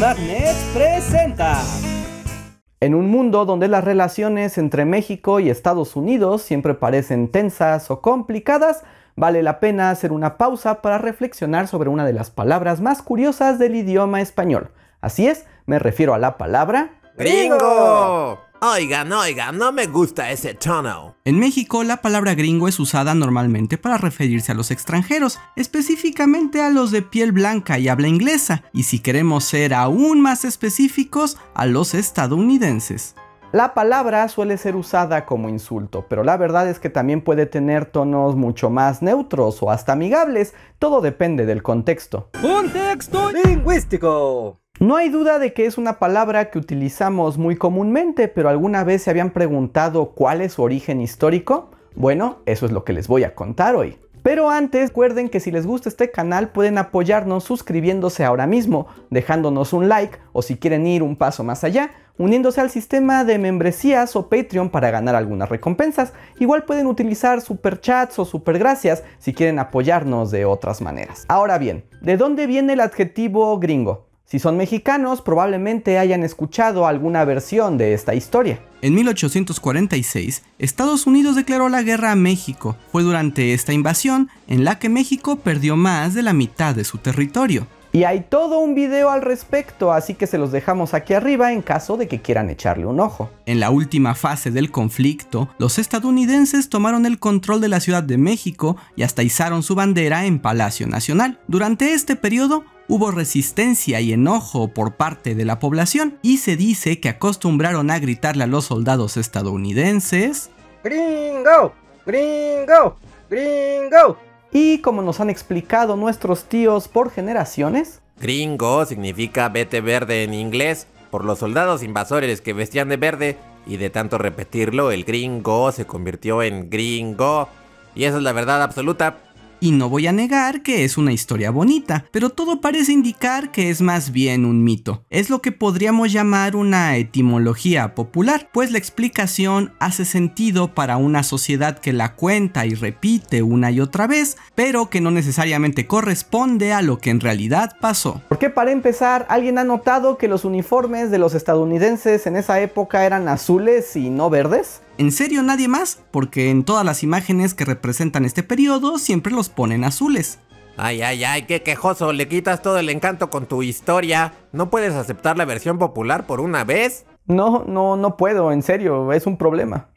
Magnet presenta. En un mundo donde las relaciones entre México y Estados Unidos siempre parecen tensas o complicadas, vale la pena hacer una pausa para reflexionar sobre una de las palabras más curiosas del idioma español. Así es, me refiero a la palabra ¡Gringo! Oigan, oigan, no me gusta ese tono. En México, la palabra gringo es usada normalmente para referirse a los extranjeros, específicamente a los de piel blanca y habla inglesa, y si queremos ser aún más específicos, a los estadounidenses. La palabra suele ser usada como insulto, pero la verdad es que también puede tener tonos mucho más neutros o hasta amigables, todo depende del contexto. Contexto lingüístico. No hay duda de que es una palabra que utilizamos muy comúnmente, pero alguna vez se habían preguntado cuál es su origen histórico? Bueno, eso es lo que les voy a contar hoy. Pero antes, recuerden que si les gusta este canal pueden apoyarnos suscribiéndose ahora mismo, dejándonos un like o si quieren ir un paso más allá, uniéndose al sistema de membresías o Patreon para ganar algunas recompensas. Igual pueden utilizar superchats o supergracias si quieren apoyarnos de otras maneras. Ahora bien, ¿de dónde viene el adjetivo gringo? Si son mexicanos, probablemente hayan escuchado alguna versión de esta historia. En 1846, Estados Unidos declaró la guerra a México. Fue durante esta invasión en la que México perdió más de la mitad de su territorio. Y hay todo un video al respecto, así que se los dejamos aquí arriba en caso de que quieran echarle un ojo. En la última fase del conflicto, los estadounidenses tomaron el control de la Ciudad de México y hasta izaron su bandera en Palacio Nacional. Durante este periodo, hubo resistencia y enojo por parte de la población y se dice que acostumbraron a gritarle a los soldados estadounidenses Gringo, gringo, gringo. Y como nos han explicado nuestros tíos por generaciones, Gringo significa vete verde en inglés, por los soldados invasores que vestían de verde, y de tanto repetirlo, el gringo se convirtió en gringo. Y esa es la verdad absoluta. Y no voy a negar que es una historia bonita, pero todo parece indicar que es más bien un mito. Es lo que podríamos llamar una etimología popular, pues la explicación hace sentido para una sociedad que la cuenta y repite una y otra vez, pero que no necesariamente corresponde a lo que en realidad pasó. Porque para empezar, ¿alguien ha notado que los uniformes de los estadounidenses en esa época eran azules y no verdes? ¿En serio nadie más? Porque en todas las imágenes que representan este periodo siempre los ponen azules. Ay, ay, ay, qué quejoso, le quitas todo el encanto con tu historia. ¿No puedes aceptar la versión popular por una vez? No, no, no puedo, en serio, es un problema.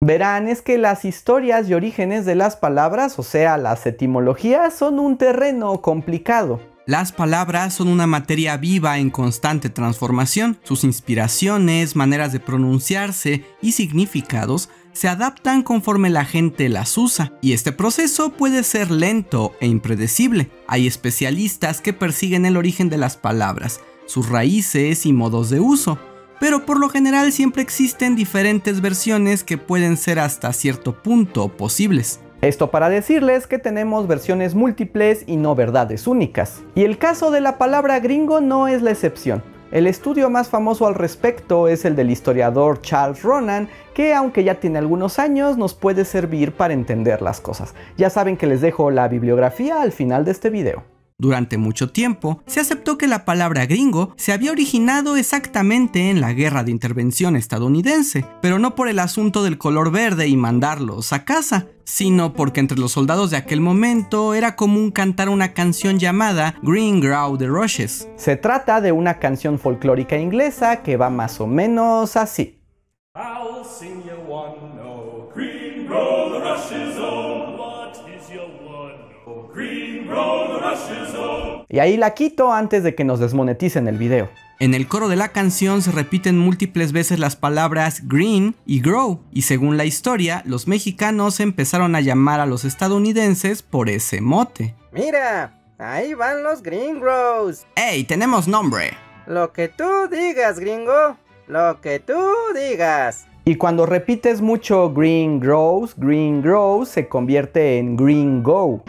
Verán, es que las historias y orígenes de las palabras, o sea, las etimologías, son un terreno complicado. Las palabras son una materia viva en constante transformación. Sus inspiraciones, maneras de pronunciarse y significados se adaptan conforme la gente las usa, y este proceso puede ser lento e impredecible. Hay especialistas que persiguen el origen de las palabras, sus raíces y modos de uso, pero por lo general siempre existen diferentes versiones que pueden ser hasta cierto punto posibles. Esto para decirles que tenemos versiones múltiples y no verdades únicas. Y el caso de la palabra gringo no es la excepción. El estudio más famoso al respecto es el del historiador Charles Ronan, que aunque ya tiene algunos años, nos puede servir para entender las cosas. Ya saben que les dejo la bibliografía al final de este video. Durante mucho tiempo, se aceptó que la palabra gringo se había originado exactamente en la guerra de intervención estadounidense, pero no por el asunto del color verde y mandarlos a casa, sino porque entre los soldados de aquel momento era común cantar una canción llamada Green Grow the Rushes. Se trata de una canción folclórica inglesa que va más o menos así. I'll sing you one, oh, green grow the rushes, oh, what is your one, oh, green grow the rushes. Y ahí la quito antes de que nos desmoneticen el video. En el coro de la canción se repiten múltiples veces las palabras green y grow, y según la historia, los mexicanos empezaron a llamar a los estadounidenses por ese mote. Mira, ahí van los gringos. ¡Ey, tenemos nombre! Lo que tú digas, gringo. Lo que tú digas. Y cuando repites mucho green grows, green grows se convierte en green go.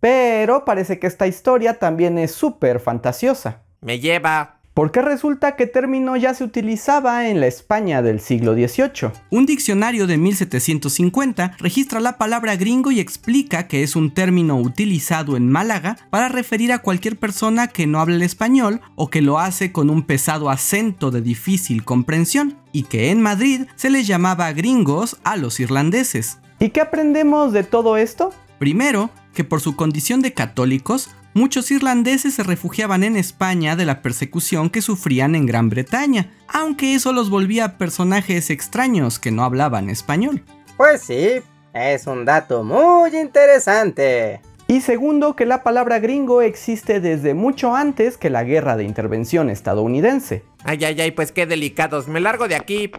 Pero parece que esta historia también es súper fantasiosa. Me lleva. Porque resulta que término ya se utilizaba en la España del siglo XVIII. Un diccionario de 1750 registra la palabra gringo y explica que es un término utilizado en Málaga para referir a cualquier persona que no habla el español o que lo hace con un pesado acento de difícil comprensión, y que en Madrid se les llamaba gringos a los irlandeses. ¿Y qué aprendemos de todo esto? Primero, que por su condición de católicos, muchos irlandeses se refugiaban en España de la persecución que sufrían en Gran Bretaña, aunque eso los volvía personajes extraños que no hablaban español. Pues sí, es un dato muy interesante. Y segundo, que la palabra gringo existe desde mucho antes que la guerra de intervención estadounidense. Ay, ay, ay, pues qué delicados. Me largo de aquí.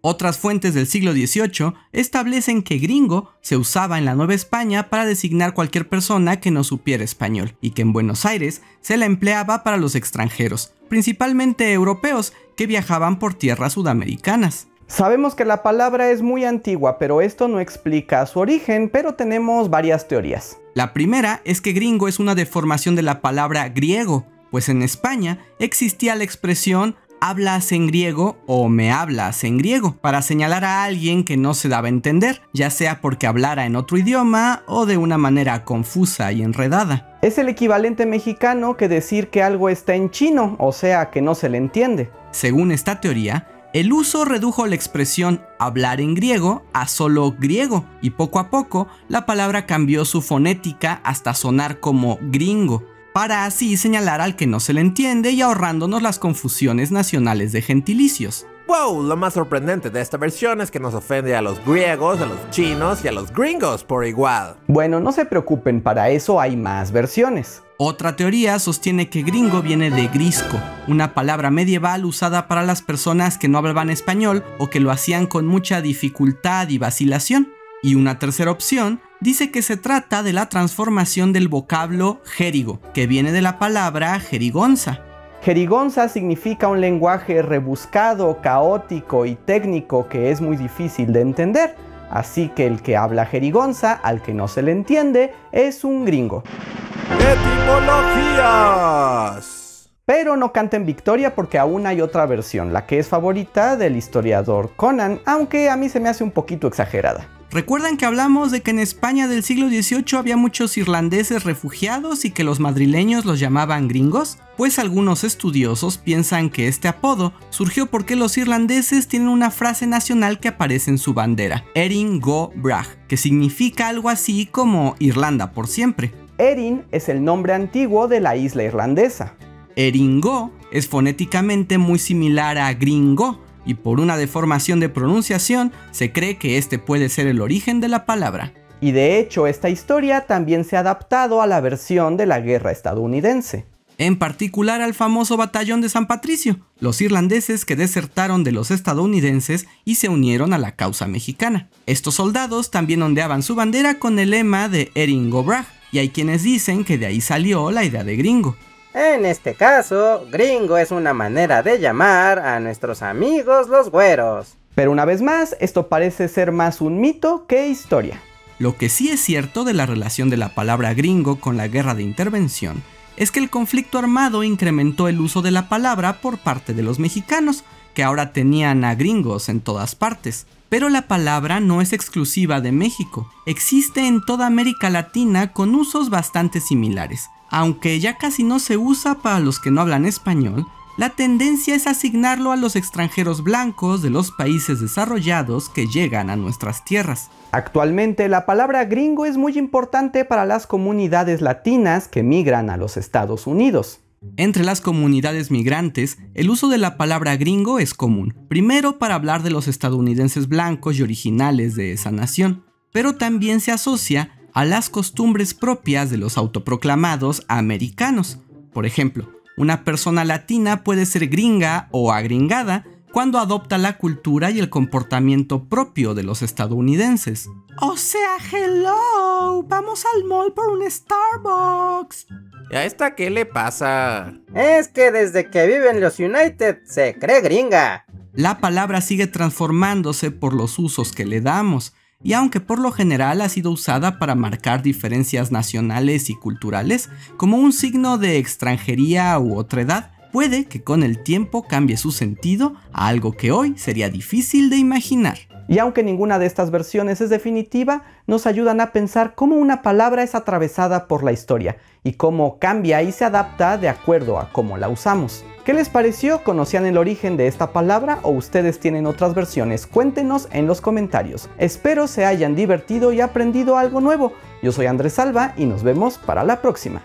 Otras fuentes del siglo XVIII establecen que gringo se usaba en la Nueva España para designar cualquier persona que no supiera español y que en Buenos Aires se la empleaba para los extranjeros, principalmente europeos que viajaban por tierras sudamericanas. Sabemos que la palabra es muy antigua, pero esto no explica su origen, pero tenemos varias teorías. La primera es que gringo es una deformación de la palabra griego, pues en España existía la expresión hablas en griego o me hablas en griego, para señalar a alguien que no se daba a entender, ya sea porque hablara en otro idioma o de una manera confusa y enredada. Es el equivalente mexicano que decir que algo está en chino, o sea que no se le entiende. Según esta teoría, el uso redujo la expresión hablar en griego a solo griego y poco a poco la palabra cambió su fonética hasta sonar como gringo, para así señalar al que no se le entiende y ahorrándonos las confusiones nacionales de gentilicios. Wow, lo más sorprendente de esta versión es que nos ofende a los griegos, a los chinos y a los gringos por igual. Bueno, no se preocupen, para eso hay más versiones. Otra teoría sostiene que gringo viene de grisco, una palabra medieval usada para las personas que no hablaban español o que lo hacían con mucha dificultad y vacilación. Y una tercera opción dice que se trata de la transformación del vocablo jerigo, que viene de la palabra jerigonza. Jerigonza significa un lenguaje rebuscado, caótico y técnico que es muy difícil de entender. Así que el que habla jerigonza, al que no se le entiende, es un gringo. ¡Etimologías! Pero no canten victoria porque aún hay otra versión, la que es favorita del historiador Conan, aunque a mí se me hace un poquito exagerada. ¿Recuerdan que hablamos de que en España del siglo XVIII había muchos irlandeses refugiados y que los madrileños los llamaban gringos? Pues algunos estudiosos piensan que este apodo surgió porque los irlandeses tienen una frase nacional que aparece en su bandera, Erin Go Bragh, que significa algo así como Irlanda por siempre. Erin es el nombre antiguo de la isla irlandesa. Eringo es fonéticamente muy similar a gringo, y por una deformación de pronunciación se cree que este puede ser el origen de la palabra. Y de hecho esta historia también se ha adaptado a la versión de la guerra estadounidense. En particular al famoso batallón de San Patricio, los irlandeses que desertaron de los estadounidenses y se unieron a la causa mexicana. Estos soldados también ondeaban su bandera con el lema de Erin Go Bragh, y hay quienes dicen que de ahí salió la idea de gringo. En este caso, gringo es una manera de llamar a nuestros amigos los güeros. Pero una vez más, esto parece ser más un mito que historia. Lo que sí es cierto de la relación de la palabra gringo con la guerra de intervención es que el conflicto armado incrementó el uso de la palabra por parte de los mexicanos, que ahora tenían a gringos en todas partes. Pero la palabra no es exclusiva de México, existe en toda América Latina con usos bastante similares. Aunque ya casi no se usa para los que no hablan español, la tendencia es asignarlo a los extranjeros blancos de los países desarrollados que llegan a nuestras tierras. Actualmente la palabra gringo es muy importante para las comunidades latinas que migran a los Estados Unidos. Entre las comunidades migrantes, el uso de la palabra gringo es común, primero para hablar de los estadounidenses blancos y originales de esa nación, pero también se asocia a las costumbres propias de los autoproclamados americanos. Por ejemplo, una persona latina puede ser gringa o agringada cuando adopta la cultura y el comportamiento propio de los estadounidenses. O sea, hello, vamos al mall por un Starbucks. ¿Y a esta qué le pasa? Es que desde que vive en los United se cree gringa. La palabra sigue transformándose por los usos que le damos. Y aunque por lo general ha sido usada para marcar diferencias nacionales y culturales, como un signo de extranjería u otredad, puede que con el tiempo cambie su sentido a algo que hoy sería difícil de imaginar. Y aunque ninguna de estas versiones es definitiva, nos ayudan a pensar cómo una palabra es atravesada por la historia y cómo cambia y se adapta de acuerdo a cómo la usamos. ¿Qué les pareció? ¿Conocían el origen de esta palabra o ustedes tienen otras versiones? Cuéntenos en los comentarios. Espero se hayan divertido y aprendido algo nuevo. Yo soy Andrés Salva y nos vemos para la próxima.